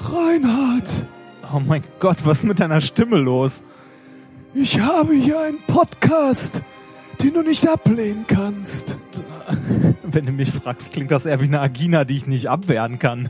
Reinhard, Oh mein Gott, was ist mit deiner Stimme los? ich habe hier einen Podcast, den du nicht ablehnen kannst. Wenn du mich fragst, klingt das eher wie eine Agina, die ich nicht abwehren kann.